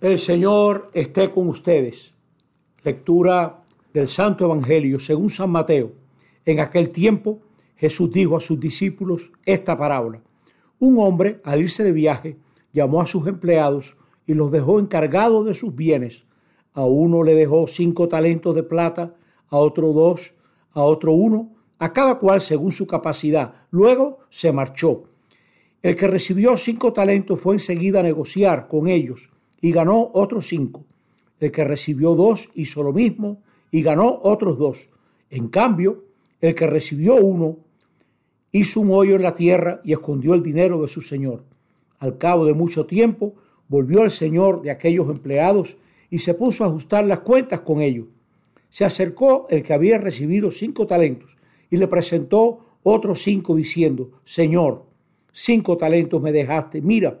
El Señor esté con ustedes. Lectura del Santo Evangelio según San Mateo. En aquel tiempo Jesús dijo a sus discípulos esta parábola. Un hombre, al irse de viaje, llamó a sus empleados y los dejó encargados de sus bienes. A uno le dejó cinco talentos de plata, a otro dos, a otro uno, a cada cual según su capacidad. Luego se marchó. El que recibió cinco talentos fue enseguida a negociar con ellos y ganó otros cinco. El que recibió dos hizo lo mismo y ganó otros dos. En cambio, el que recibió uno hizo un hoyo en la tierra y escondió el dinero de su señor. Al cabo de mucho tiempo, volvió el señor de aquellos empleados y se puso a ajustar las cuentas con ellos. Se acercó el que había recibido cinco talentos y le presentó otros cinco diciendo, Señor, cinco talentos me dejaste, mira,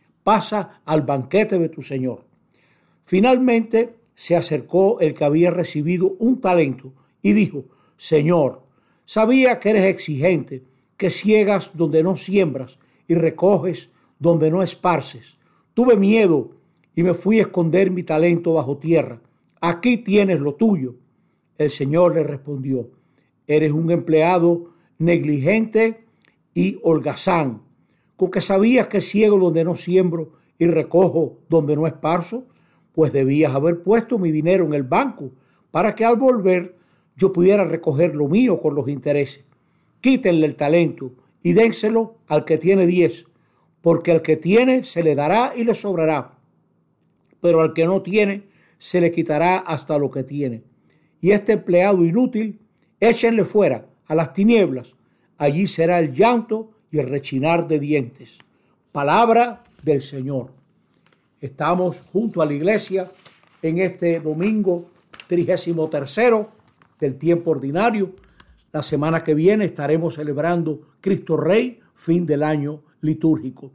Pasa al banquete de tu señor. Finalmente se acercó el que había recibido un talento y dijo, Señor, sabía que eres exigente, que ciegas donde no siembras y recoges donde no esparces. Tuve miedo y me fui a esconder mi talento bajo tierra. Aquí tienes lo tuyo. El Señor le respondió, eres un empleado negligente y holgazán, con que sabías que ciego donde no siembro y recojo donde no esparzo, pues debías haber puesto mi dinero en el banco para que al volver yo pudiera recoger lo mío con los intereses. Quítenle el talento y dénselo al que tiene diez, porque al que tiene se le dará y le sobrará, pero al que no tiene se le quitará hasta lo que tiene y este empleado inútil, échenle fuera a las tinieblas. Allí será el llanto y el rechinar de dientes. Palabra del Señor. Estamos junto a la iglesia en este domingo trigésimo tercero del tiempo ordinario. La semana que viene estaremos celebrando Cristo Rey, fin del año litúrgico.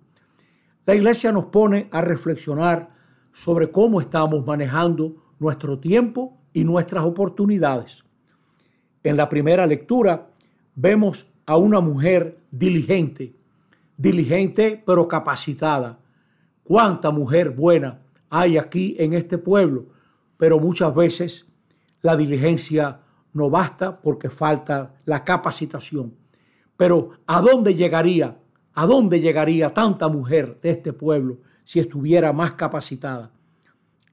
La iglesia nos pone a reflexionar sobre cómo estamos manejando nuestro tiempo y nuestras oportunidades. En la primera lectura vemos a una mujer diligente, diligente pero capacitada. Cuánta mujer buena hay aquí en este pueblo, pero muchas veces la diligencia no basta porque falta la capacitación. Pero ¿a dónde llegaría? ¿A dónde llegaría tanta mujer de este pueblo si estuviera más capacitada?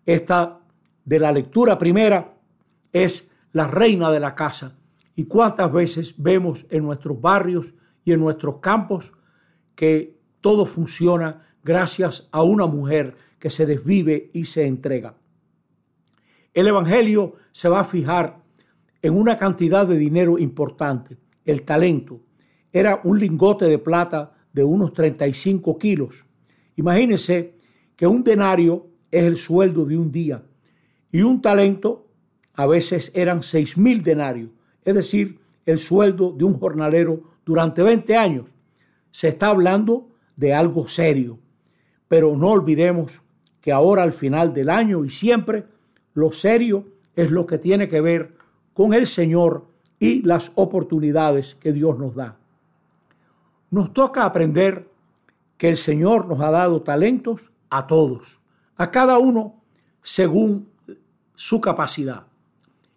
Esta de la lectura primera es la reina de la casa. ¿Y cuántas veces vemos en nuestros barrios y en nuestros campos que todo funciona gracias a una mujer que se desvive y se entrega? El Evangelio se va a fijar en una cantidad de dinero importante, el talento. Era un lingote de plata de unos 35 kilos. Imagínense que un denario es el sueldo de un día y un talento a veces eran seis mil denarios, es decir, el sueldo de un jornalero durante 20 años. Se está hablando de algo serio, pero no olvidemos que ahora al final del año y siempre lo serio es lo que tiene que ver con el Señor y las oportunidades que Dios nos da. Nos toca aprender que el Señor nos ha dado talentos a todos, a cada uno según su capacidad.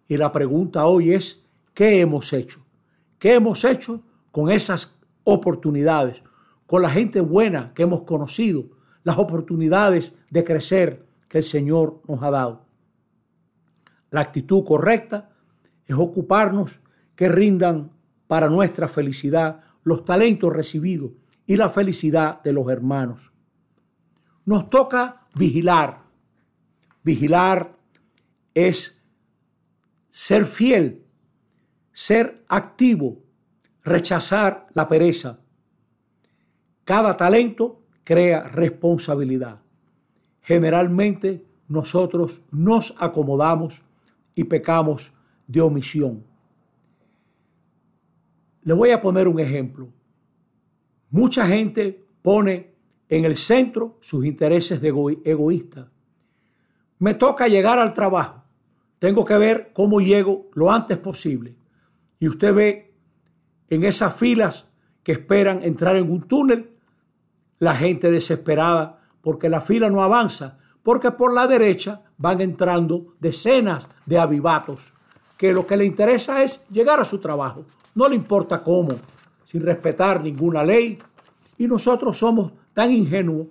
Y la pregunta hoy es, ¿qué hemos hecho? ¿Qué hemos hecho con esas oportunidades, con la gente buena que hemos conocido, las oportunidades de crecer que el Señor nos ha dado? La actitud correcta es ocuparnos que rindan para nuestra felicidad los talentos recibidos y la felicidad de los hermanos. Nos toca vigilar. Vigilar es ser fiel, ser activo, rechazar la pereza. Cada talento crea responsabilidad. generalmente nosotros nos acomodamos y pecamos de omisión. Le voy a poner un ejemplo. Mucha gente pone en el centro sus intereses de egoísta. Me toca llegar al trabajo. Tengo que ver cómo llego lo antes posible. Y usted ve en esas filas que esperan entrar en un túnel, la gente desesperada porque la fila no avanza, porque por la derecha van entrando decenas de avivatos que lo que le interesa es llegar a su trabajo. No le importa cómo, sin respetar ninguna ley. Y nosotros somos tan ingenuos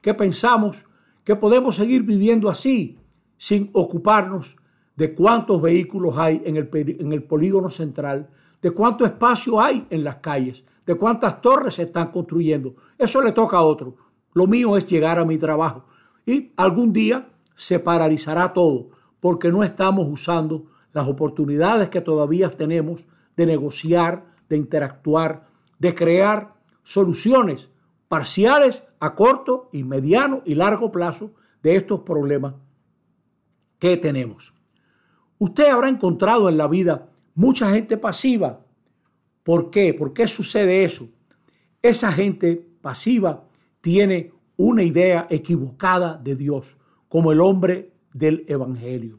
que pensamos que podemos seguir viviendo así, sin ocuparnos de cuántos vehículos hay en el, en el polígono central, de cuánto espacio hay en las calles, de cuántas torres se están construyendo. Eso le toca a otro. Lo mío es llegar a mi trabajo. Y algún día se paralizará todo porque no estamos usando las oportunidades que todavía tenemos de negociar, de interactuar, de crear soluciones parciales a corto y mediano y largo plazo de estos problemas que tenemos. Usted habrá encontrado en la vida mucha gente pasiva. ¿Por qué? ¿Por qué sucede eso? Esa gente pasiva tiene una idea equivocada de Dios, como el hombre del Evangelio.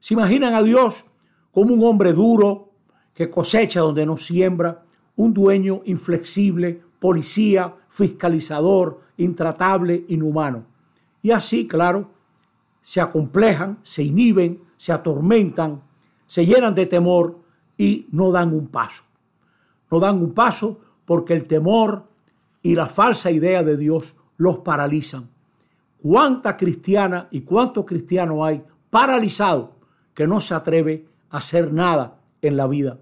¿Se imaginan a Dios como un hombre duro que cosecha donde no siembra, un dueño inflexible, policía, fiscalizador, intratable, inhumano? Y así, claro, se acomplejan, se inhiben, se atormentan, se llenan de temor y no dan un paso. No dan un paso porque el temor y la falsa idea de Dios los paralizan. ¿Cuánta cristiana y cuánto cristiano hay paralizado que no se atreve a hacer nada en la vida?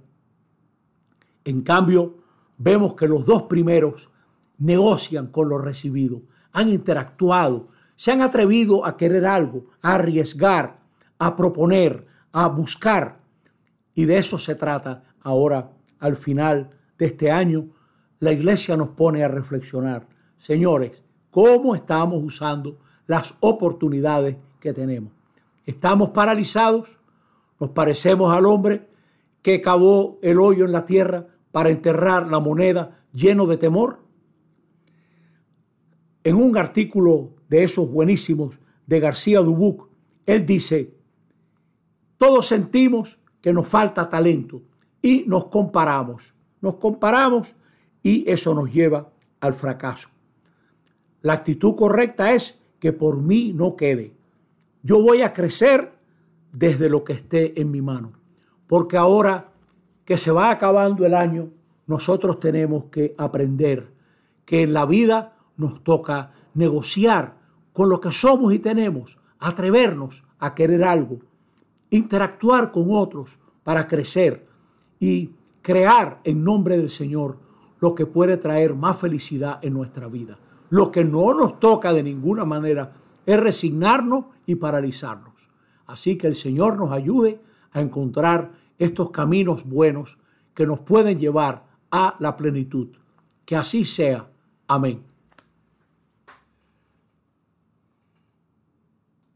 En cambio, vemos que los dos primeros negocian con lo recibido, han interactuado, se han atrevido a querer algo, a arriesgar, a proponer, a buscar. Y de eso se trata ahora, al final de este año, la iglesia nos pone a reflexionar. Señores, ¿cómo estamos usando las oportunidades que tenemos? ¿Estamos paralizados? ¿Nos parecemos al hombre que cavó el hoyo en la tierra para enterrar la moneda lleno de temor? En un artículo de esos buenísimos de García Dubuc, él dice, todos sentimos que nos falta talento y nos comparamos, nos comparamos y eso nos lleva al fracaso. La actitud correcta es que por mí no quede. Yo voy a crecer desde lo que esté en mi mano, porque ahora que se va acabando el año, nosotros tenemos que aprender que en la vida nos toca negociar con lo que somos y tenemos, atrevernos a querer algo, interactuar con otros para crecer y crear en nombre del Señor lo que puede traer más felicidad en nuestra vida. Lo que no nos toca de ninguna manera es resignarnos y paralizarnos. Así que el Señor nos ayude a encontrar estos caminos buenos que nos pueden llevar a la plenitud. Que así sea. Amén.